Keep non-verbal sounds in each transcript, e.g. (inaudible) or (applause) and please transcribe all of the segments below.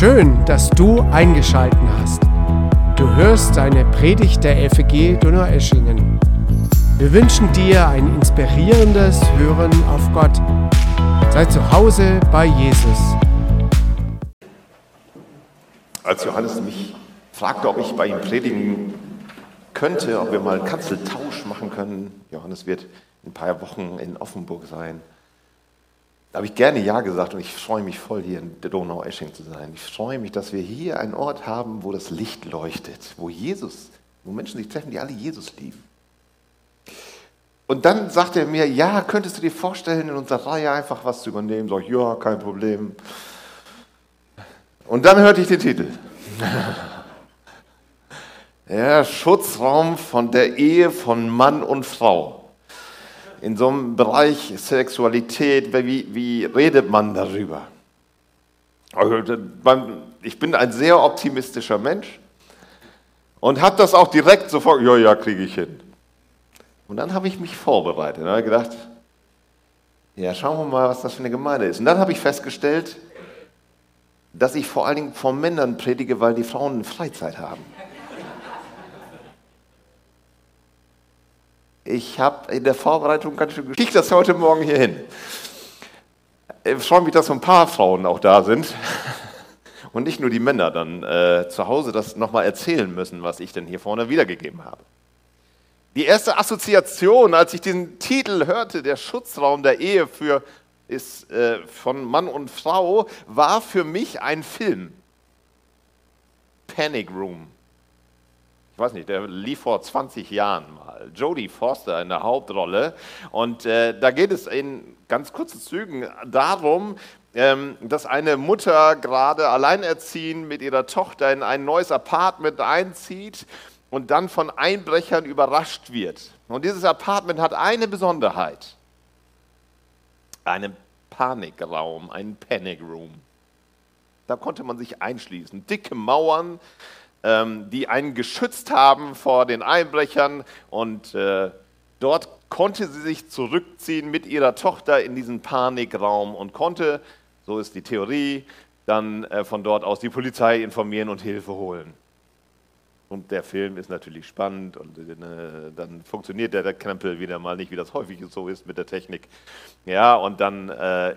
Schön, dass du eingeschalten hast. Du hörst eine Predigt der FEG Donaueschingen. Wir wünschen dir ein inspirierendes Hören auf Gott. Sei zu Hause bei Jesus. Als Johannes mich fragte, ob ich bei ihm predigen könnte, ob wir mal einen Kanzeltausch machen können, Johannes wird in ein paar Wochen in Offenburg sein, da habe ich gerne Ja gesagt und ich freue mich voll, hier in der Donau-Esching zu sein. Ich freue mich, dass wir hier einen Ort haben, wo das Licht leuchtet, wo Jesus, wo Menschen sich treffen, die alle Jesus lieben. Und dann sagte er mir, ja, könntest du dir vorstellen, in unserer Reihe einfach was zu übernehmen? Sag ich, ja, kein Problem. Und dann hörte ich den Titel. (laughs) ja, Schutzraum von der Ehe von Mann und Frau in so einem Bereich Sexualität, wie, wie redet man darüber? Also, ich bin ein sehr optimistischer Mensch und habe das auch direkt sofort, ja, ja, kriege ich hin. Und dann habe ich mich vorbereitet und habe gedacht, ja, schauen wir mal, was das für eine Gemeinde ist. Und dann habe ich festgestellt, dass ich vor allen Dingen von Männern predige, weil die Frauen Freizeit haben. Ich habe in der Vorbereitung ganz schön geschickt das heute Morgen hier hin. Ich freue mich, dass so ein paar Frauen auch da sind (laughs) und nicht nur die Männer dann äh, zu Hause das nochmal erzählen müssen, was ich denn hier vorne wiedergegeben habe. Die erste Assoziation, als ich diesen Titel hörte, der Schutzraum der Ehe für, ist äh, von Mann und Frau, war für mich ein Film. Panic Room weiß nicht, der lief vor 20 Jahren mal. Jodie Foster in der Hauptrolle. Und äh, da geht es in ganz kurzen Zügen darum, ähm, dass eine Mutter gerade alleinerziehend mit ihrer Tochter in ein neues Apartment einzieht und dann von Einbrechern überrascht wird. Und dieses Apartment hat eine Besonderheit. Einen Panikraum, einen Panic Room. Da konnte man sich einschließen. Dicke Mauern, die einen geschützt haben vor den Einbrechern und äh, dort konnte sie sich zurückziehen mit ihrer Tochter in diesen Panikraum und konnte, so ist die Theorie, dann äh, von dort aus die Polizei informieren und Hilfe holen. Und der Film ist natürlich spannend und äh, dann funktioniert der, der Krempel wieder mal nicht, wie das häufig so ist mit der Technik. Ja, und dann äh,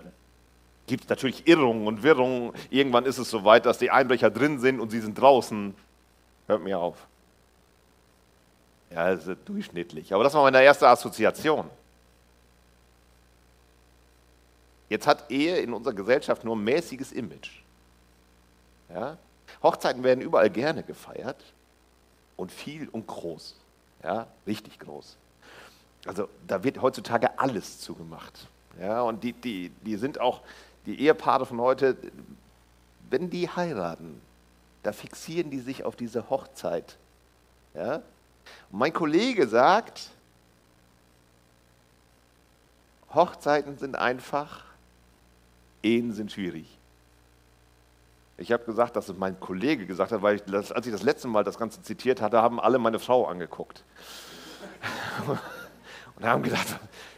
gibt es natürlich Irrungen und Wirrungen. Irgendwann ist es so weit, dass die Einbrecher drin sind und sie sind draußen Hört mir auf. Ja, ist durchschnittlich. Aber das war meine erste Assoziation. Jetzt hat Ehe in unserer Gesellschaft nur ein mäßiges Image. Ja? Hochzeiten werden überall gerne gefeiert und viel und groß. Ja? Richtig groß. Also da wird heutzutage alles zugemacht. Ja? Und die, die, die sind auch, die Ehepaare von heute, wenn die heiraten, da fixieren die sich auf diese Hochzeit. Ja? Und mein Kollege sagt, Hochzeiten sind einfach, Ehen sind schwierig. Ich habe gesagt, dass es mein Kollege gesagt hat, weil ich das, als ich das letzte Mal das Ganze zitiert hatte, haben alle meine Frau angeguckt. (laughs) Und haben gedacht,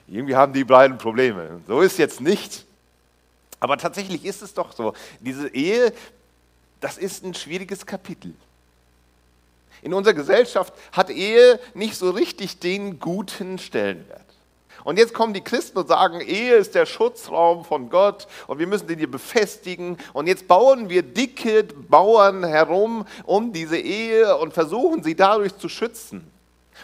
irgendwie haben die beiden Probleme. So ist jetzt nicht. Aber tatsächlich ist es doch so. Diese Ehe das ist ein schwieriges Kapitel. In unserer Gesellschaft hat Ehe nicht so richtig den guten Stellenwert. Und jetzt kommen die Christen und sagen, Ehe ist der Schutzraum von Gott und wir müssen den hier befestigen. Und jetzt bauen wir dicke Mauern herum um diese Ehe und versuchen sie dadurch zu schützen.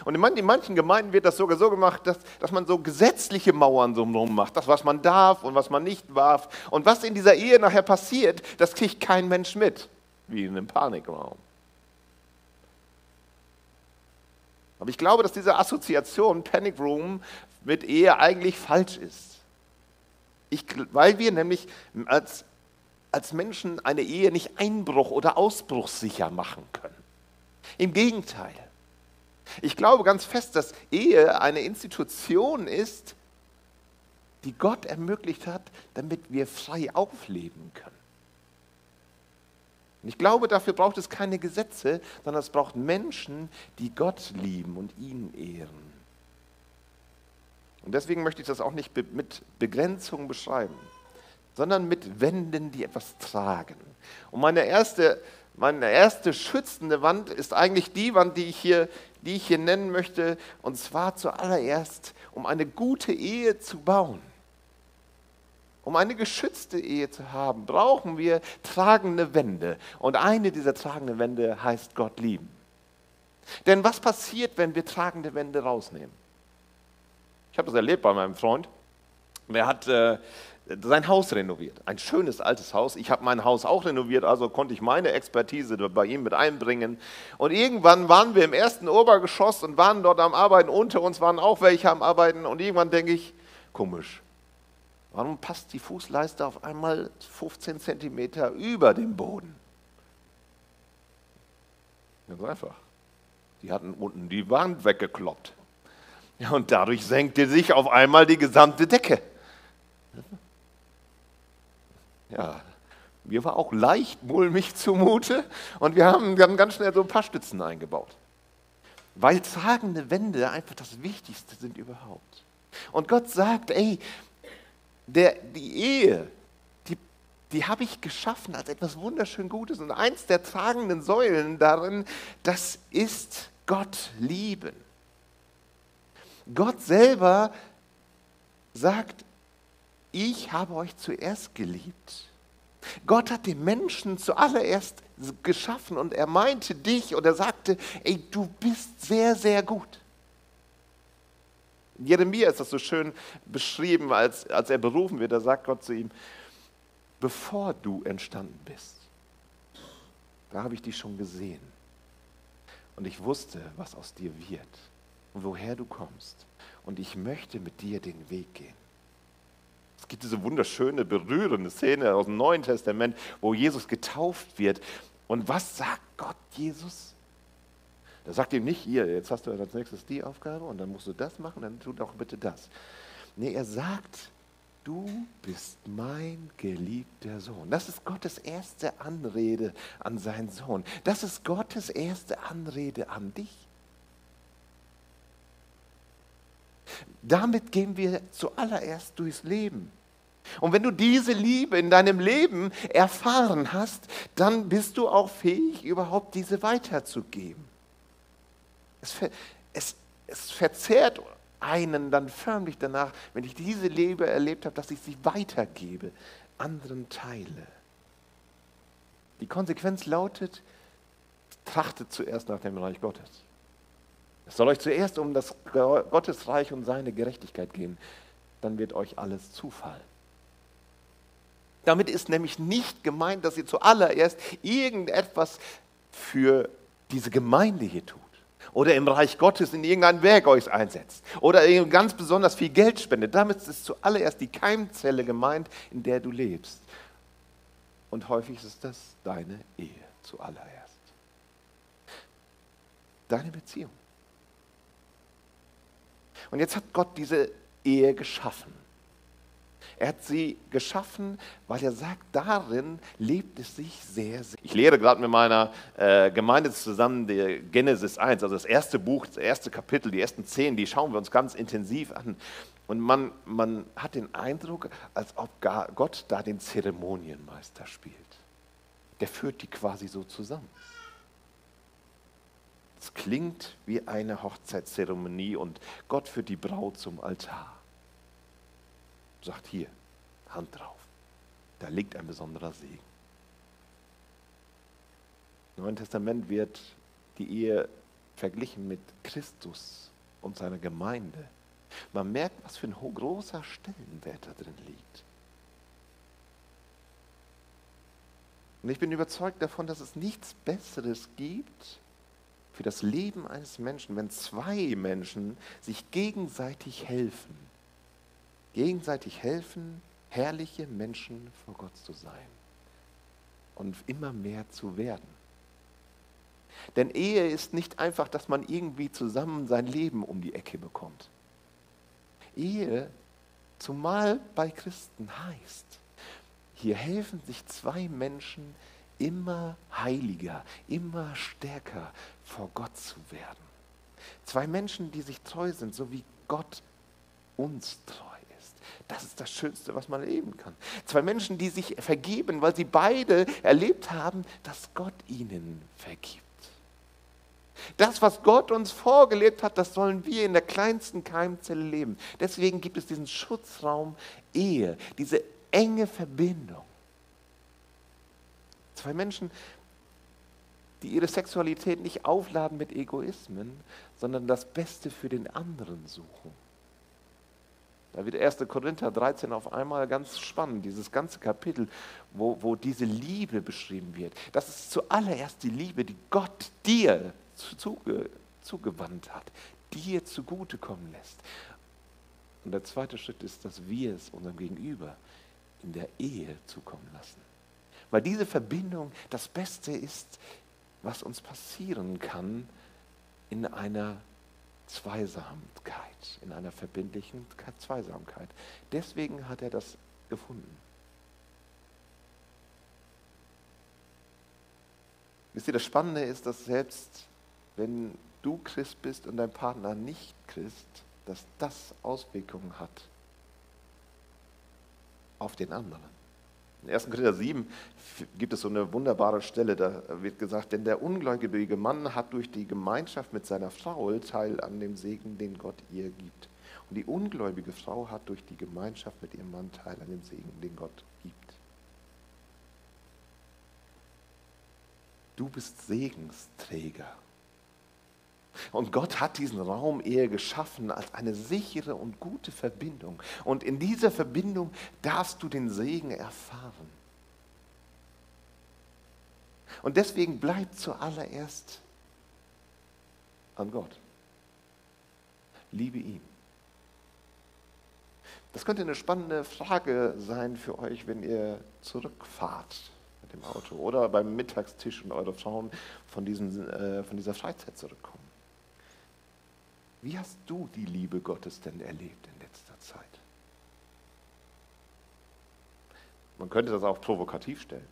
Und in manchen Gemeinden wird das sogar so gemacht, dass, dass man so gesetzliche Mauern so rum macht. Das, was man darf und was man nicht darf. Und was in dieser Ehe nachher passiert, das kriegt kein Mensch mit, wie in einem Panikraum. Aber ich glaube, dass diese Assoziation Panic Room mit Ehe eigentlich falsch ist. Ich, weil wir nämlich als, als Menschen eine Ehe nicht einbruch- oder ausbruchssicher machen können. Im Gegenteil. Ich glaube ganz fest, dass Ehe eine Institution ist, die Gott ermöglicht hat, damit wir frei aufleben können. Und ich glaube, dafür braucht es keine Gesetze, sondern es braucht Menschen, die Gott lieben und ihn ehren. Und deswegen möchte ich das auch nicht mit Begrenzung beschreiben. sondern mit Wänden, die etwas tragen. Und meine erste, meine erste schützende Wand ist eigentlich die Wand, die ich, hier, die ich hier nennen möchte, und zwar zuallererst, um eine gute Ehe zu bauen. Um eine geschützte Ehe zu haben, brauchen wir tragende Wände. Und eine dieser tragenden Wände heißt Gott lieben. Denn was passiert, wenn wir tragende Wände rausnehmen? Ich habe das erlebt bei meinem Freund. Der hat äh, sein Haus renoviert. Ein schönes altes Haus. Ich habe mein Haus auch renoviert, also konnte ich meine Expertise bei ihm mit einbringen. Und irgendwann waren wir im ersten Obergeschoss und waren dort am Arbeiten. Unter uns waren auch welche am Arbeiten. Und irgendwann denke ich, komisch, warum passt die Fußleiste auf einmal 15 Zentimeter über dem Boden? Ganz einfach. Die hatten unten die Wand weggekloppt. Und dadurch senkte sich auf einmal die gesamte Decke. Ja, mir war auch leicht mulmig zumute und wir haben dann ganz schnell so ein paar Stützen eingebaut. Weil tragende Wände einfach das Wichtigste sind überhaupt. Und Gott sagt, ey, der, die Ehe, die, die habe ich geschaffen als etwas wunderschön Gutes. Und eins der tragenden Säulen darin, das ist Gott lieben. Gott selber sagt, ich habe euch zuerst geliebt. Gott hat den Menschen zuallererst geschaffen und er meinte dich und er sagte, ey, du bist sehr, sehr gut. In Jeremia ist das so schön beschrieben, als, als er berufen wird, da sagt Gott zu ihm, bevor du entstanden bist, da habe ich dich schon gesehen. Und ich wusste, was aus dir wird und woher du kommst. Und ich möchte mit dir den Weg gehen. Es gibt diese wunderschöne, berührende Szene aus dem Neuen Testament, wo Jesus getauft wird. Und was sagt Gott Jesus? Er sagt ihm nicht, hier, jetzt hast du als nächstes die Aufgabe und dann musst du das machen, dann tu doch bitte das. Nee, er sagt, du bist mein geliebter Sohn. Das ist Gottes erste Anrede an seinen Sohn. Das ist Gottes erste Anrede an dich. Damit gehen wir zuallererst durchs Leben. Und wenn du diese Liebe in deinem Leben erfahren hast, dann bist du auch fähig, überhaupt diese weiterzugeben. Es, es, es verzehrt einen dann förmlich danach, wenn ich diese Liebe erlebt habe, dass ich sie weitergebe, anderen teile. Die Konsequenz lautet, trachtet zuerst nach dem Reich Gottes. Es soll euch zuerst um das Gottesreich und seine Gerechtigkeit gehen, dann wird euch alles zufallen. Damit ist nämlich nicht gemeint, dass ihr zuallererst irgendetwas für diese Gemeinde hier tut oder im Reich Gottes in irgendein Werk euch einsetzt oder ganz besonders viel Geld spendet. Damit ist zuallererst die Keimzelle gemeint, in der du lebst. Und häufig ist das deine Ehe zuallererst. Deine Beziehung. Und jetzt hat Gott diese Ehe geschaffen. Er hat sie geschaffen, weil er sagt, darin lebt es sich sehr, sehr. Ich lehre gerade mit meiner äh, Gemeinde zusammen der Genesis 1, also das erste Buch, das erste Kapitel, die ersten zehn, die schauen wir uns ganz intensiv an. Und man, man hat den Eindruck, als ob Gott da den Zeremonienmeister spielt. Der führt die quasi so zusammen. Es klingt wie eine Hochzeitszeremonie und Gott führt die Braut zum Altar. Sagt hier, Hand drauf. Da liegt ein besonderer Segen. Im Neuen Testament wird die Ehe verglichen mit Christus und seiner Gemeinde. Man merkt, was für ein großer Stellenwert da drin liegt. Und ich bin überzeugt davon, dass es nichts Besseres gibt, für das Leben eines Menschen, wenn zwei Menschen sich gegenseitig helfen. Gegenseitig helfen, herrliche Menschen vor Gott zu sein und immer mehr zu werden. Denn Ehe ist nicht einfach, dass man irgendwie zusammen sein Leben um die Ecke bekommt. Ehe, zumal bei Christen heißt, hier helfen sich zwei Menschen immer heiliger, immer stärker vor Gott zu werden. Zwei Menschen, die sich treu sind, so wie Gott uns treu ist. das ist das Schönste, was man erleben kann. Zwei Menschen, die sich vergeben, weil sie beide erlebt haben, dass Gott ihnen vergibt. Das, was Gott uns vorgelebt hat, das sollen wir in der kleinsten Keimzelle leben. Deswegen gibt es diesen Schutzraum Ehe, diese enge Verbindung. Zwei Menschen, die ihre Sexualität nicht aufladen mit Egoismen, sondern das Beste für den anderen suchen. Da wird 1. Korinther 13 auf einmal ganz spannend, dieses ganze Kapitel, wo, wo diese Liebe beschrieben wird. Das ist zuallererst die Liebe, die Gott dir zuge, zugewandt hat, dir zugutekommen lässt. Und der zweite Schritt ist, dass wir es unserem Gegenüber in der Ehe zukommen lassen. Weil diese Verbindung das Beste ist, was uns passieren kann in einer Zweisamkeit, in einer verbindlichen Zweisamkeit. Deswegen hat er das gefunden. Wisst ihr, das Spannende ist, dass selbst wenn du Christ bist und dein Partner nicht Christ, dass das Auswirkungen hat auf den anderen. In 1. Korinther 7 gibt es so eine wunderbare Stelle, da wird gesagt, denn der ungläubige Mann hat durch die Gemeinschaft mit seiner Frau Teil an dem Segen, den Gott ihr gibt. Und die ungläubige Frau hat durch die Gemeinschaft mit ihrem Mann Teil an dem Segen, den Gott gibt. Du bist Segensträger. Und Gott hat diesen Raum eher geschaffen als eine sichere und gute Verbindung. Und in dieser Verbindung darfst du den Segen erfahren. Und deswegen bleib zuallererst an Gott. Liebe ihn. Das könnte eine spannende Frage sein für euch, wenn ihr zurückfahrt mit dem Auto oder beim Mittagstisch und eure Frauen von, diesem, äh, von dieser Freizeit zurückkommen. Wie hast du die Liebe Gottes denn erlebt in letzter Zeit? Man könnte das auch provokativ stellen.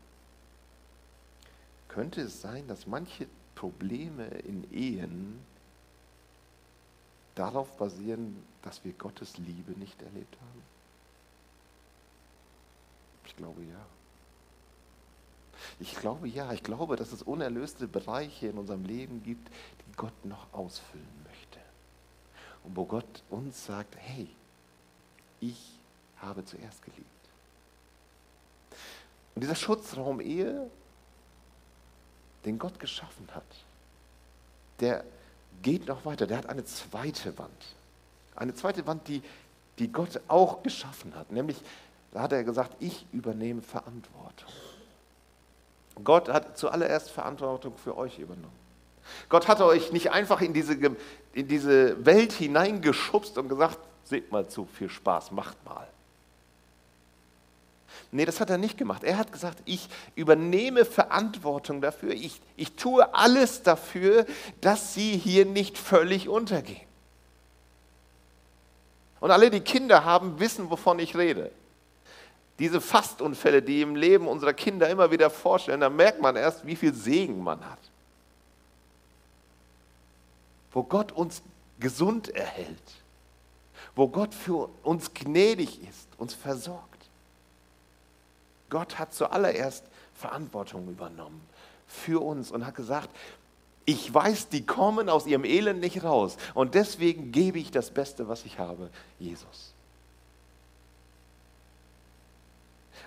Könnte es sein, dass manche Probleme in Ehen darauf basieren, dass wir Gottes Liebe nicht erlebt haben? Ich glaube ja. Ich glaube ja, ich glaube, dass es unerlöste Bereiche in unserem Leben gibt, die Gott noch ausfüllen und wo Gott uns sagt, hey, ich habe zuerst geliebt. Und dieser Schutzraum Ehe, den Gott geschaffen hat, der geht noch weiter. Der hat eine zweite Wand. Eine zweite Wand, die, die Gott auch geschaffen hat. Nämlich, da hat er gesagt, ich übernehme Verantwortung. Gott hat zuallererst Verantwortung für euch übernommen. Gott hat euch nicht einfach in diese, in diese Welt hineingeschubst und gesagt, seht mal zu, viel Spaß, macht mal. Nee, das hat er nicht gemacht. Er hat gesagt, ich übernehme Verantwortung dafür. Ich, ich tue alles dafür, dass sie hier nicht völlig untergehen. Und alle, die Kinder haben, wissen, wovon ich rede. Diese Fastunfälle, die im Leben unserer Kinder immer wieder vorstellen, da merkt man erst, wie viel Segen man hat wo Gott uns gesund erhält, wo Gott für uns gnädig ist, uns versorgt. Gott hat zuallererst Verantwortung übernommen für uns und hat gesagt, ich weiß, die kommen aus ihrem Elend nicht raus und deswegen gebe ich das Beste, was ich habe, Jesus.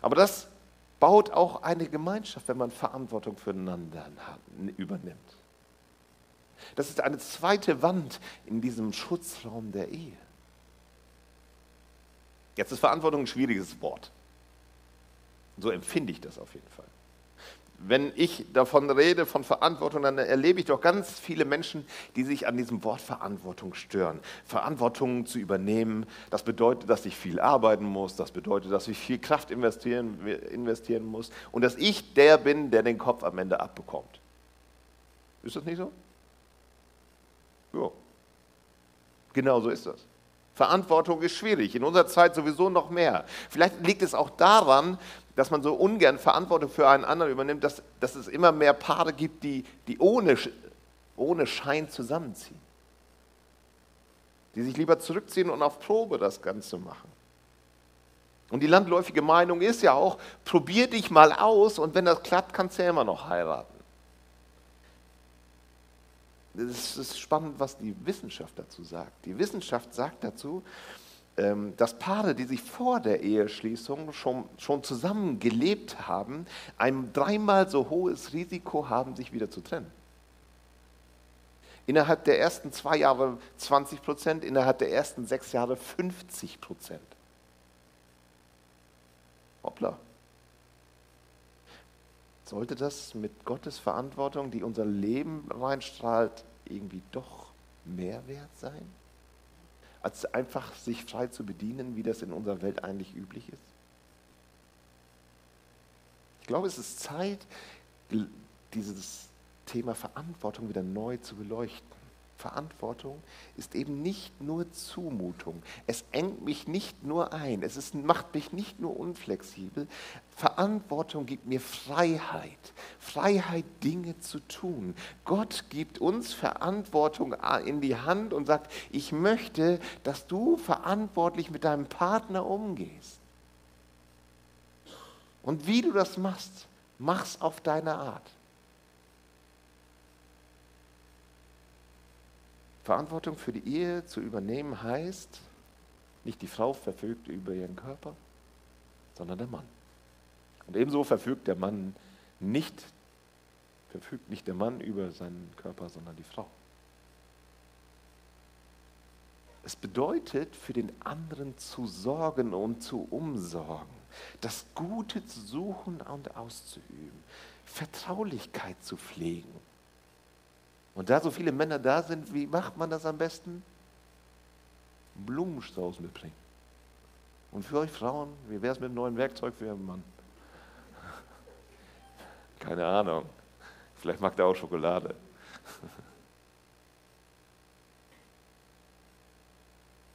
Aber das baut auch eine Gemeinschaft, wenn man Verantwortung füreinander übernimmt. Das ist eine zweite Wand in diesem Schutzraum der Ehe. Jetzt ist Verantwortung ein schwieriges Wort. So empfinde ich das auf jeden Fall. Wenn ich davon rede, von Verantwortung, dann erlebe ich doch ganz viele Menschen, die sich an diesem Wort Verantwortung stören. Verantwortung zu übernehmen, das bedeutet, dass ich viel arbeiten muss, das bedeutet, dass ich viel Kraft investieren, investieren muss und dass ich der bin, der den Kopf am Ende abbekommt. Ist das nicht so? Ja. Genau so ist das. Verantwortung ist schwierig, in unserer Zeit sowieso noch mehr. Vielleicht liegt es auch daran, dass man so ungern Verantwortung für einen anderen übernimmt, dass, dass es immer mehr Paare gibt, die, die ohne, ohne Schein zusammenziehen. Die sich lieber zurückziehen und auf Probe das Ganze machen. Und die landläufige Meinung ist ja auch, probier dich mal aus und wenn das klappt, kannst du ja immer noch heiraten. Es ist spannend, was die Wissenschaft dazu sagt. Die Wissenschaft sagt dazu, ähm, dass Paare, die sich vor der Eheschließung schon, schon zusammen gelebt haben, ein dreimal so hohes Risiko haben, sich wieder zu trennen. Innerhalb der ersten zwei Jahre 20 Prozent, innerhalb der ersten sechs Jahre 50 Prozent. Hoppla. Sollte das mit Gottes Verantwortung, die unser Leben reinstrahlt, irgendwie doch mehr wert sein? Als einfach sich frei zu bedienen, wie das in unserer Welt eigentlich üblich ist? Ich glaube, es ist Zeit, dieses Thema Verantwortung wieder neu zu beleuchten. Verantwortung ist eben nicht nur Zumutung. Es engt mich nicht nur ein. Es ist, macht mich nicht nur unflexibel. Verantwortung gibt mir Freiheit. Freiheit, Dinge zu tun. Gott gibt uns Verantwortung in die Hand und sagt, ich möchte, dass du verantwortlich mit deinem Partner umgehst. Und wie du das machst, mach's auf deine Art. Verantwortung für die Ehe zu übernehmen heißt, nicht die Frau verfügt über ihren Körper, sondern der Mann. Und ebenso verfügt der Mann nicht, verfügt nicht der Mann über seinen Körper, sondern die Frau. Es bedeutet, für den anderen zu sorgen und zu umsorgen, das Gute zu suchen und auszuüben, Vertraulichkeit zu pflegen, und da so viele Männer da sind, wie macht man das am besten? Einen Blumenstrauß mitbringen. Und für euch Frauen, wie wäre es mit einem neuen Werkzeug für Ihren Mann? (laughs) Keine Ahnung. Vielleicht mag der auch Schokolade. (laughs)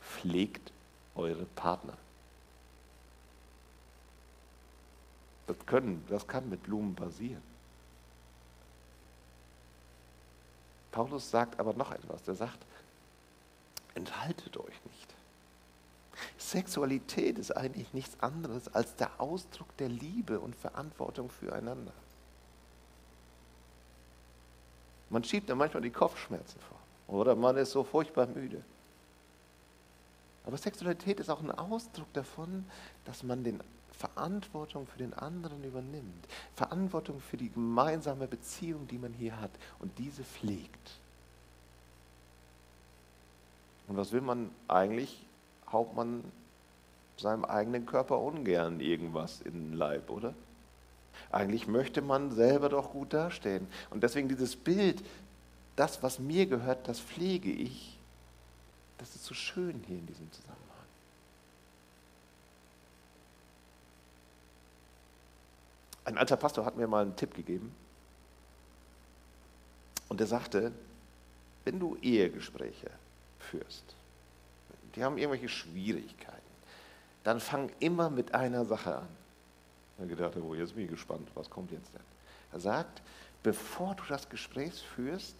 Pflegt eure Partner. Das, können, das kann mit Blumen passieren. Paulus sagt aber noch etwas. Er sagt, enthaltet euch nicht. Sexualität ist eigentlich nichts anderes als der Ausdruck der Liebe und Verantwortung füreinander. Man schiebt da manchmal die Kopfschmerzen vor oder man ist so furchtbar müde. Aber Sexualität ist auch ein Ausdruck davon, dass man den Verantwortung für den anderen übernimmt, Verantwortung für die gemeinsame Beziehung, die man hier hat und diese pflegt. Und was will man eigentlich? Haut man seinem eigenen Körper ungern irgendwas in den Leib, oder? Eigentlich möchte man selber doch gut dastehen. Und deswegen dieses Bild, das, was mir gehört, das pflege ich, das ist so schön hier in diesem Zusammenhang. Ein alter Pastor hat mir mal einen Tipp gegeben. Und er sagte, wenn du Ehegespräche führst, die haben irgendwelche Schwierigkeiten, dann fang immer mit einer Sache an. Er gedacht, oh, jetzt bin ich gespannt, was kommt jetzt denn? Er sagt, bevor du das Gespräch führst,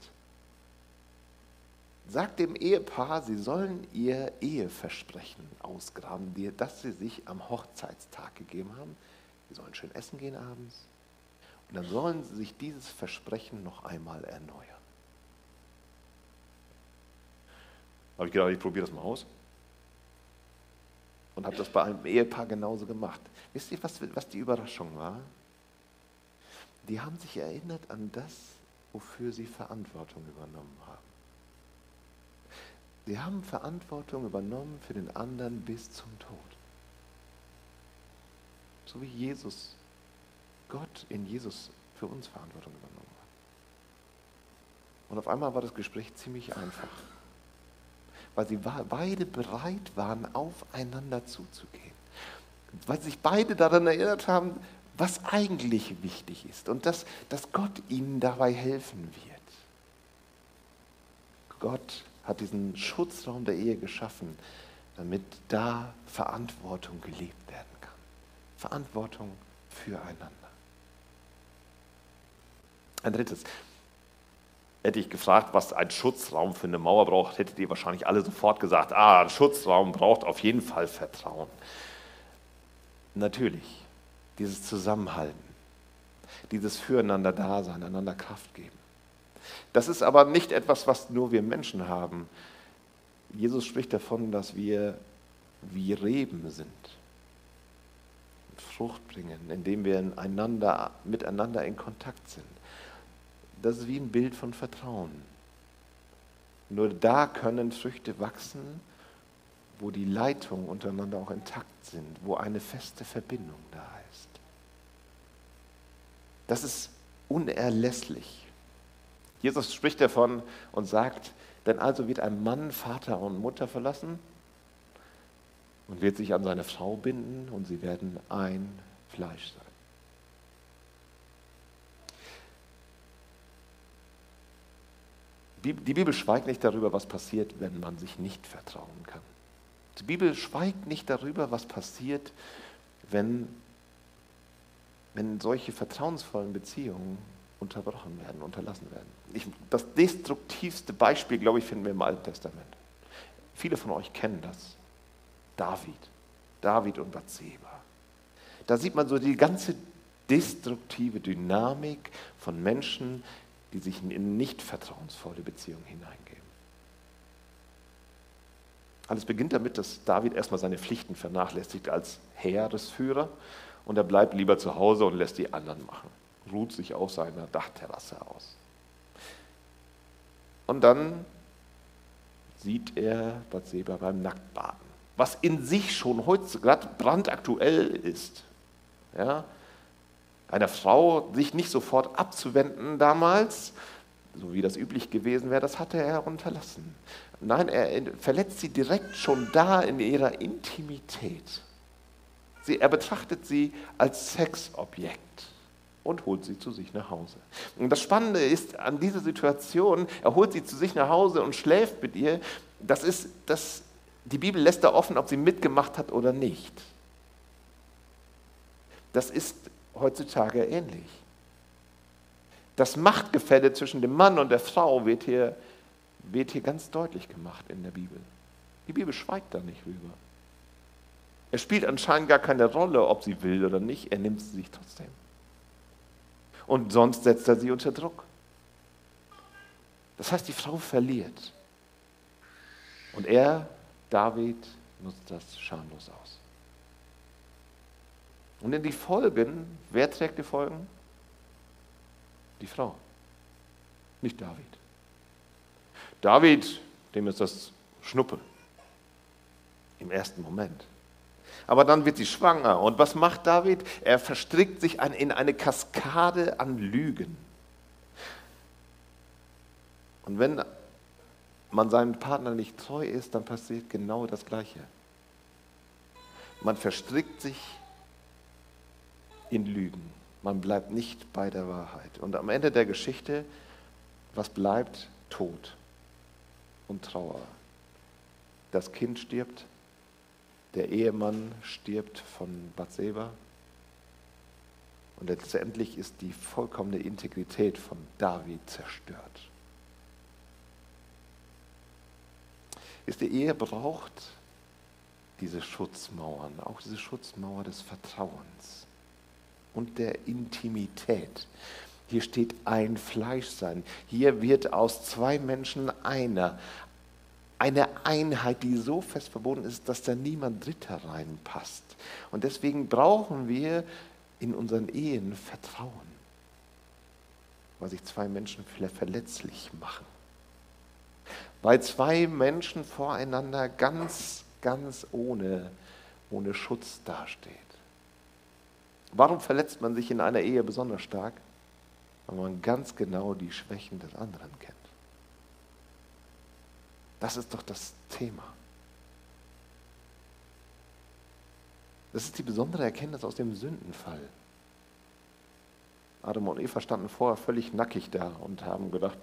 sag dem Ehepaar, sie sollen ihr Eheversprechen ausgraben, das sie sich am Hochzeitstag gegeben haben. Sie sollen schön essen gehen abends. Und dann sollen sie sich dieses Versprechen noch einmal erneuern. Habe ich gedacht, ich probiere das mal aus. Und habe das bei einem Ehepaar genauso gemacht. Wisst ihr, was, was die Überraschung war? Die haben sich erinnert an das, wofür sie Verantwortung übernommen haben. Sie haben Verantwortung übernommen für den anderen bis zum Tod. So wie Jesus, Gott in Jesus für uns Verantwortung übernommen hat. Und auf einmal war das Gespräch ziemlich einfach, weil sie beide bereit waren, aufeinander zuzugehen. Weil sich beide daran erinnert haben, was eigentlich wichtig ist und dass, dass Gott ihnen dabei helfen wird. Gott hat diesen Schutzraum der Ehe geschaffen, damit da Verantwortung gelebt werden Verantwortung füreinander. Ein drittes. Hätte ich gefragt, was ein Schutzraum für eine Mauer braucht, hättet ihr wahrscheinlich alle sofort gesagt, ah, ein Schutzraum braucht auf jeden Fall Vertrauen. Natürlich, dieses Zusammenhalten, dieses Füreinander-Dasein, einander Kraft geben. Das ist aber nicht etwas, was nur wir Menschen haben. Jesus spricht davon, dass wir wie Reben sind, Frucht bringen, indem wir einander, miteinander in Kontakt sind. Das ist wie ein Bild von Vertrauen. Nur da können Früchte wachsen, wo die Leitungen untereinander auch intakt sind, wo eine feste Verbindung da ist. Das ist unerlässlich. Jesus spricht davon und sagt, denn also wird ein Mann Vater und Mutter verlassen und wird sich an seine Frau binden und sie werden ein Fleisch sein. Die Bibel schweigt nicht darüber, was passiert, wenn man sich nicht vertrauen kann. Die Bibel schweigt nicht darüber, was passiert, wenn, wenn solche vertrauensvollen Beziehungen unterbrochen werden, unterlassen werden. Ich, das destruktivste Beispiel, glaube ich, finden wir im Alten Testament. Viele von euch kennen das. David. David und Bathseba. Da sieht man so die ganze destruktive Dynamik von Menschen, die sich in nicht vertrauensvolle Beziehungen hineingeben. Alles beginnt damit, dass David erstmal seine Pflichten vernachlässigt als Heeresführer und er bleibt lieber zu Hause und lässt die anderen machen, ruht sich auf seiner Dachterrasse aus. Und dann sieht er Bathseba beim Nacktbaden, was in sich schon heute gerade brandaktuell ist. Ja, einer Frau sich nicht sofort abzuwenden damals, so wie das üblich gewesen wäre, das hatte er unterlassen. Nein, er verletzt sie direkt schon da in ihrer Intimität. Sie, er betrachtet sie als Sexobjekt und holt sie zu sich nach Hause. Und das Spannende ist an dieser Situation, er holt sie zu sich nach Hause und schläft mit ihr, das ist, das, die Bibel lässt da offen, ob sie mitgemacht hat oder nicht. Das ist heutzutage ähnlich. Das Machtgefälle zwischen dem Mann und der Frau wird hier, wird hier ganz deutlich gemacht in der Bibel. Die Bibel schweigt da nicht rüber. Es spielt anscheinend gar keine Rolle, ob sie will oder nicht, er nimmt sie sich trotzdem. Und sonst setzt er sie unter Druck. Das heißt, die Frau verliert. Und er, David, nutzt das schamlos aus. Und in die Folgen, wer trägt die Folgen? Die Frau, nicht David. David, dem ist das Schnuppe im ersten Moment. Aber dann wird sie schwanger. Und was macht David? Er verstrickt sich in eine Kaskade an Lügen. Und wenn man seinem Partner nicht treu ist, dann passiert genau das Gleiche. Man verstrickt sich in Lügen. Man bleibt nicht bei der Wahrheit. Und am Ende der Geschichte, was bleibt? Tod und Trauer. Das Kind stirbt, der Ehemann stirbt von Bathseba und letztendlich ist die vollkommene Integrität von David zerstört. Ist die Ehe braucht diese Schutzmauern, auch diese Schutzmauer des Vertrauens und der Intimität. Hier steht ein Fleischsein. Hier wird aus zwei Menschen einer. Eine Einheit, die so fest verbunden ist, dass da niemand Dritter reinpasst. Und deswegen brauchen wir in unseren Ehen Vertrauen, weil sich zwei Menschen verletzlich machen. Weil zwei Menschen voreinander ganz, ganz ohne, ohne Schutz dastehen. Warum verletzt man sich in einer Ehe besonders stark? Weil man ganz genau die Schwächen des anderen kennt. Das ist doch das Thema. Das ist die besondere Erkenntnis aus dem Sündenfall. Adam und Eva standen vorher völlig nackig da und haben gedacht,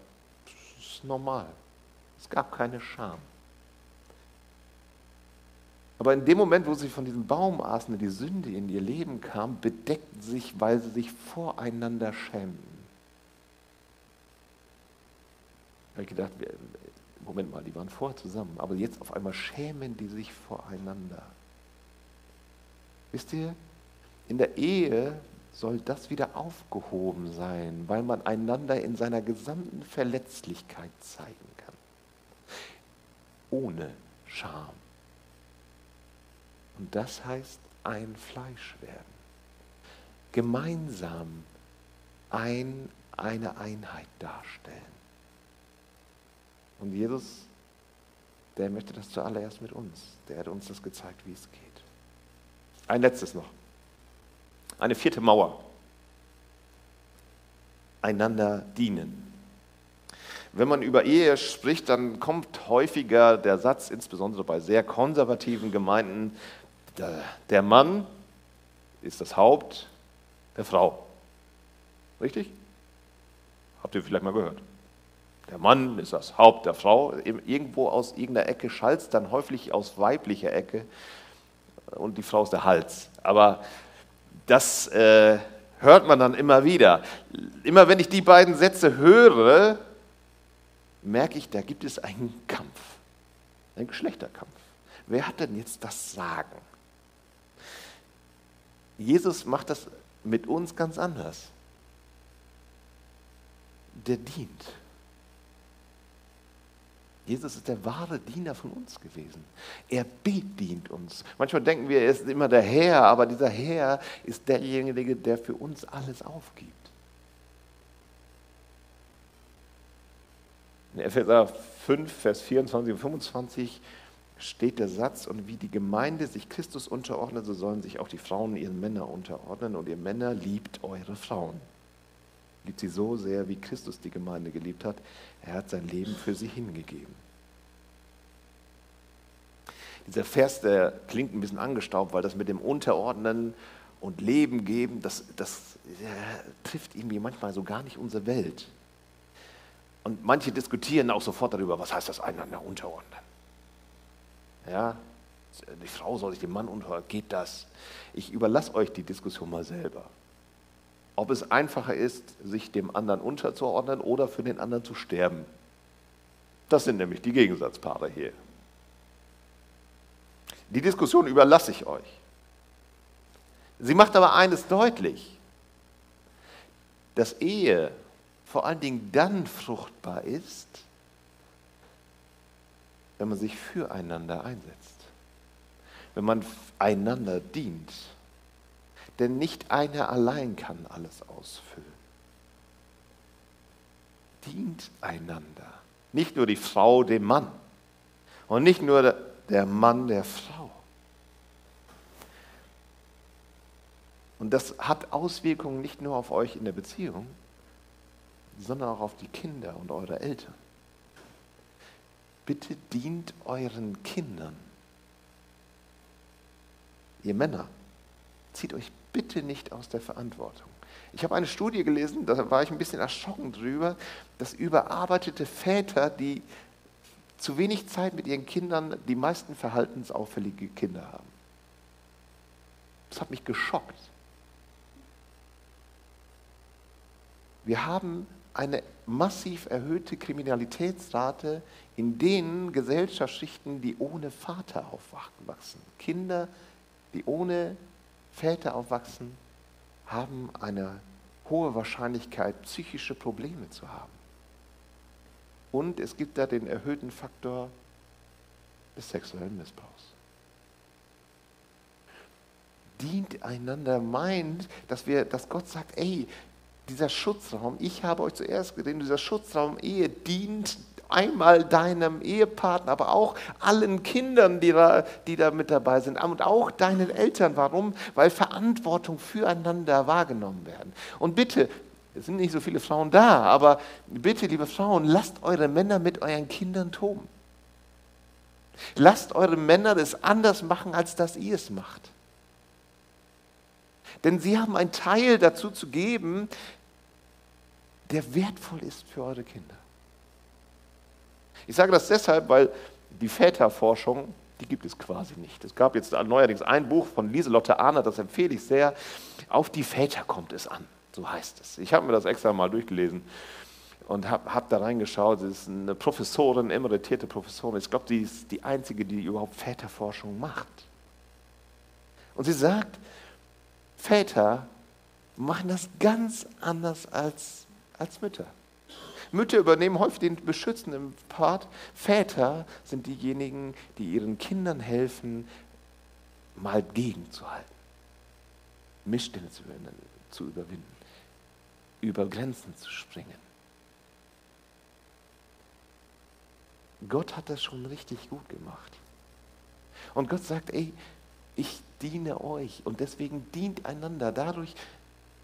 das ist normal. Es gab keine Scham. Aber in dem Moment, wo sie von diesem Baum aßen die Sünde in ihr Leben kam, bedeckten sich, weil sie sich voreinander schämten. Da habe ich gedacht, Moment mal, die waren vorher zusammen, aber jetzt auf einmal schämen die sich voreinander. Wisst ihr, In der Ehe soll das wieder aufgehoben sein, weil man einander in seiner gesamten Verletzlichkeit zeigen. Ohne Scham. Und das heißt ein Fleisch werden. Gemeinsam ein, eine Einheit darstellen. Und Jesus, der möchte das zuallererst mit uns. Der hat uns das gezeigt, wie es geht. Ein letztes noch. Eine vierte Mauer. Einander dienen. Wenn man über Ehe spricht, dann kommt häufiger der Satz, insbesondere bei sehr konservativen Gemeinden, der Mann ist das Haupt der Frau. Richtig? Habt ihr vielleicht mal gehört? Der Mann ist das Haupt der Frau. Irgendwo aus irgendeiner Ecke schallt es dann häufig aus weiblicher Ecke und die Frau ist der Hals. Aber das äh, hört man dann immer wieder. Immer wenn ich die beiden Sätze höre, merke ich, da gibt es einen Kampf, einen Geschlechterkampf. Wer hat denn jetzt das Sagen? Jesus macht das mit uns ganz anders. Der dient. Jesus ist der wahre Diener von uns gewesen. Er bedient uns. Manchmal denken wir, er ist immer der Herr, aber dieser Herr ist derjenige, der für uns alles aufgibt. In Epheser 5, Vers 24 und 25 steht der Satz, und wie die Gemeinde sich Christus unterordnet, so sollen sich auch die Frauen ihren Männern unterordnen und ihr Männer liebt eure Frauen. Liebt sie so sehr, wie Christus die Gemeinde geliebt hat. Er hat sein Leben für sie hingegeben. Dieser Vers, der klingt ein bisschen angestaubt, weil das mit dem Unterordnen und Leben geben, das, das trifft irgendwie manchmal so gar nicht unsere Welt. Und manche diskutieren auch sofort darüber, was heißt das einander unterordnen. Ja, die Frau soll sich dem Mann unterordnen, geht das? Ich überlasse euch die Diskussion mal selber ob es einfacher ist, sich dem anderen unterzuordnen oder für den anderen zu sterben. Das sind nämlich die Gegensatzpaare hier. Die Diskussion überlasse ich euch. Sie macht aber eines deutlich, dass Ehe vor allen Dingen dann fruchtbar ist, wenn man sich füreinander einsetzt, wenn man einander dient denn nicht einer allein kann alles ausfüllen. Dient einander. Nicht nur die Frau dem Mann und nicht nur der Mann der Frau. Und das hat Auswirkungen nicht nur auf euch in der Beziehung, sondern auch auf die Kinder und eure Eltern. Bitte dient euren Kindern. Ihr Männer, zieht euch bitte nicht aus der Verantwortung. Ich habe eine Studie gelesen, da war ich ein bisschen erschrocken drüber, dass überarbeitete Väter, die zu wenig Zeit mit ihren Kindern, die meisten verhaltensauffällige Kinder haben. Das hat mich geschockt. Wir haben eine massiv erhöhte Kriminalitätsrate in den Gesellschaftsschichten, die ohne Vater aufwachsen. Kinder, die ohne Väter aufwachsen, haben eine hohe Wahrscheinlichkeit, psychische Probleme zu haben. Und es gibt da den erhöhten Faktor des sexuellen Missbrauchs. Dient einander meint, dass, wir, dass Gott sagt, ey, dieser Schutzraum, ich habe euch zuerst gesehen, dieser Schutzraum Ehe dient einmal deinem Ehepartner, aber auch allen Kindern, die da, die da mit dabei sind und auch deinen Eltern. Warum? Weil Verantwortung füreinander wahrgenommen werden. Und bitte, es sind nicht so viele Frauen da, aber bitte, liebe Frauen, lasst eure Männer mit euren Kindern toben. Lasst eure Männer das anders machen, als dass ihr es macht. Denn sie haben einen Teil dazu zu geben, der wertvoll ist für eure Kinder. Ich sage das deshalb, weil die Väterforschung, die gibt es quasi nicht. Es gab jetzt neuerdings ein Buch von Lieselotte Ahner, das empfehle ich sehr. Auf die Väter kommt es an, so heißt es. Ich habe mir das extra mal durchgelesen und habe hab da reingeschaut. Sie ist eine Professorin, emeritierte Professorin. Ich glaube, sie ist die einzige, die überhaupt Väterforschung macht. Und sie sagt, Väter machen das ganz anders als, als Mütter. Mütter übernehmen häufig den beschützenden Part. Väter sind diejenigen, die ihren Kindern helfen, mal gegenzuhalten, Missstände zu, überwinden, über Grenzen zu springen. Gott hat das schon richtig gut gemacht. Und Gott sagt, ey, ich diene euch und deswegen dient einander. Dadurch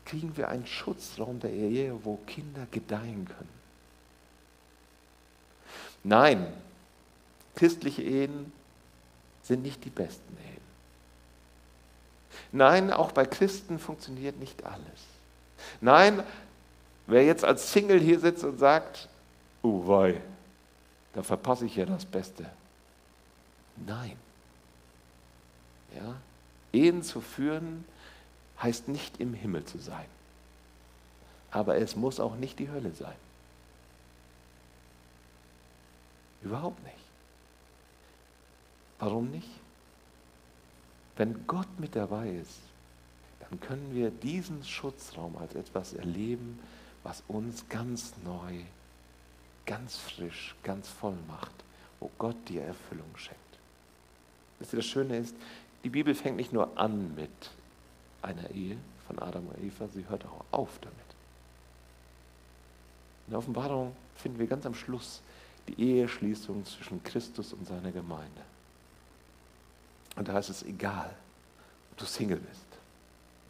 kriegen wir einen Schutzraum der Ehe, wo Kinder gedeihen können. Nein, christliche Ehen sind nicht die besten Ehen. Nein, auch bei Christen funktioniert nicht alles. Nein, wer jetzt als Single hier sitzt und sagt, oh wei, da verpasse ich ja das Beste. Nein. Ja? Ehen zu führen heißt nicht im Himmel zu sein. Aber es muss auch nicht die Hölle sein. Überhaupt nicht. Warum nicht? Wenn Gott mit dabei ist, dann können wir diesen Schutzraum als etwas erleben, was uns ganz neu, ganz frisch, ganz voll macht, wo Gott die Erfüllung schenkt. Wisst ihr, das Schöne ist, die Bibel fängt nicht nur an mit einer Ehe von Adam und Eva, sie hört auch auf damit. In der Offenbarung finden wir ganz am Schluss die Eheschließung zwischen Christus und seiner Gemeinde. Und da ist es egal, ob du Single bist.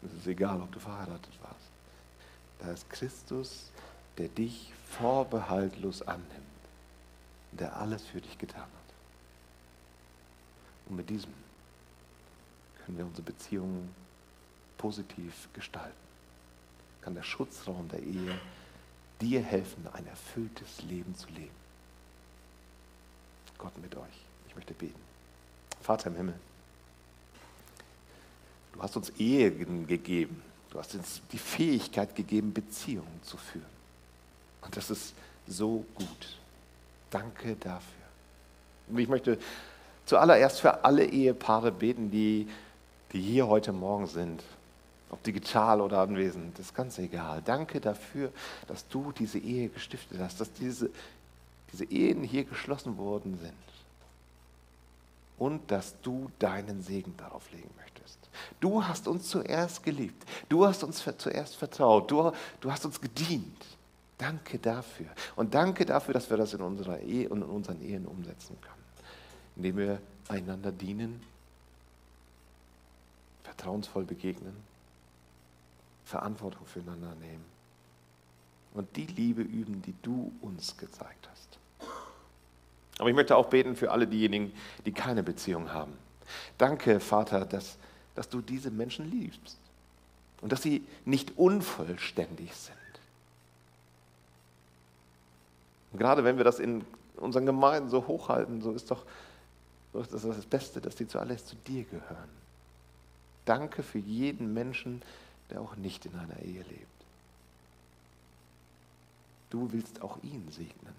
Es ist egal, ob du verheiratet warst. Da ist Christus, der dich vorbehaltlos annimmt, der alles für dich getan hat. Und mit diesem können wir unsere Beziehungen positiv gestalten. Kann der Schutzraum der Ehe dir helfen, ein erfülltes Leben zu leben. Gott mit euch. Ich möchte beten. Vater im Himmel, du hast uns Ehen gegeben. Du hast uns die Fähigkeit gegeben, Beziehungen zu führen. Und das ist so gut. Danke dafür. Und ich möchte zuallererst für alle Ehepaare beten, die, die hier heute Morgen sind. Ob digital oder anwesend, ist ganz egal. Danke dafür, dass du diese Ehe gestiftet hast, dass diese diese Ehen hier geschlossen worden sind. Und dass du deinen Segen darauf legen möchtest. Du hast uns zuerst geliebt. Du hast uns zuerst vertraut. Du, du hast uns gedient. Danke dafür. Und danke dafür, dass wir das in unserer Ehe und in unseren Ehen umsetzen können. Indem wir einander dienen, vertrauensvoll begegnen, Verantwortung füreinander nehmen und die Liebe üben, die du uns gezeigt hast. Aber ich möchte auch beten für alle diejenigen, die keine Beziehung haben. Danke, Vater, dass, dass du diese Menschen liebst und dass sie nicht unvollständig sind. Und gerade wenn wir das in unseren Gemeinden so hochhalten, so ist doch so ist das, das Beste, dass die zuallererst zu dir gehören. Danke für jeden Menschen, der auch nicht in einer Ehe lebt. Du willst auch ihn segnen.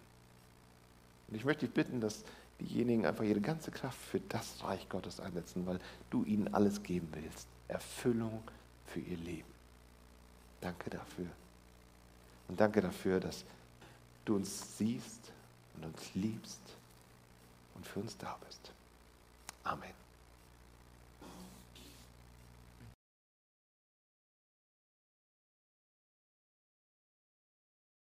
Und ich möchte dich bitten, dass diejenigen einfach ihre ganze Kraft für das Reich Gottes einsetzen, weil du ihnen alles geben willst. Erfüllung für ihr Leben. Danke dafür. Und danke dafür, dass du uns siehst und uns liebst und für uns da bist. Amen.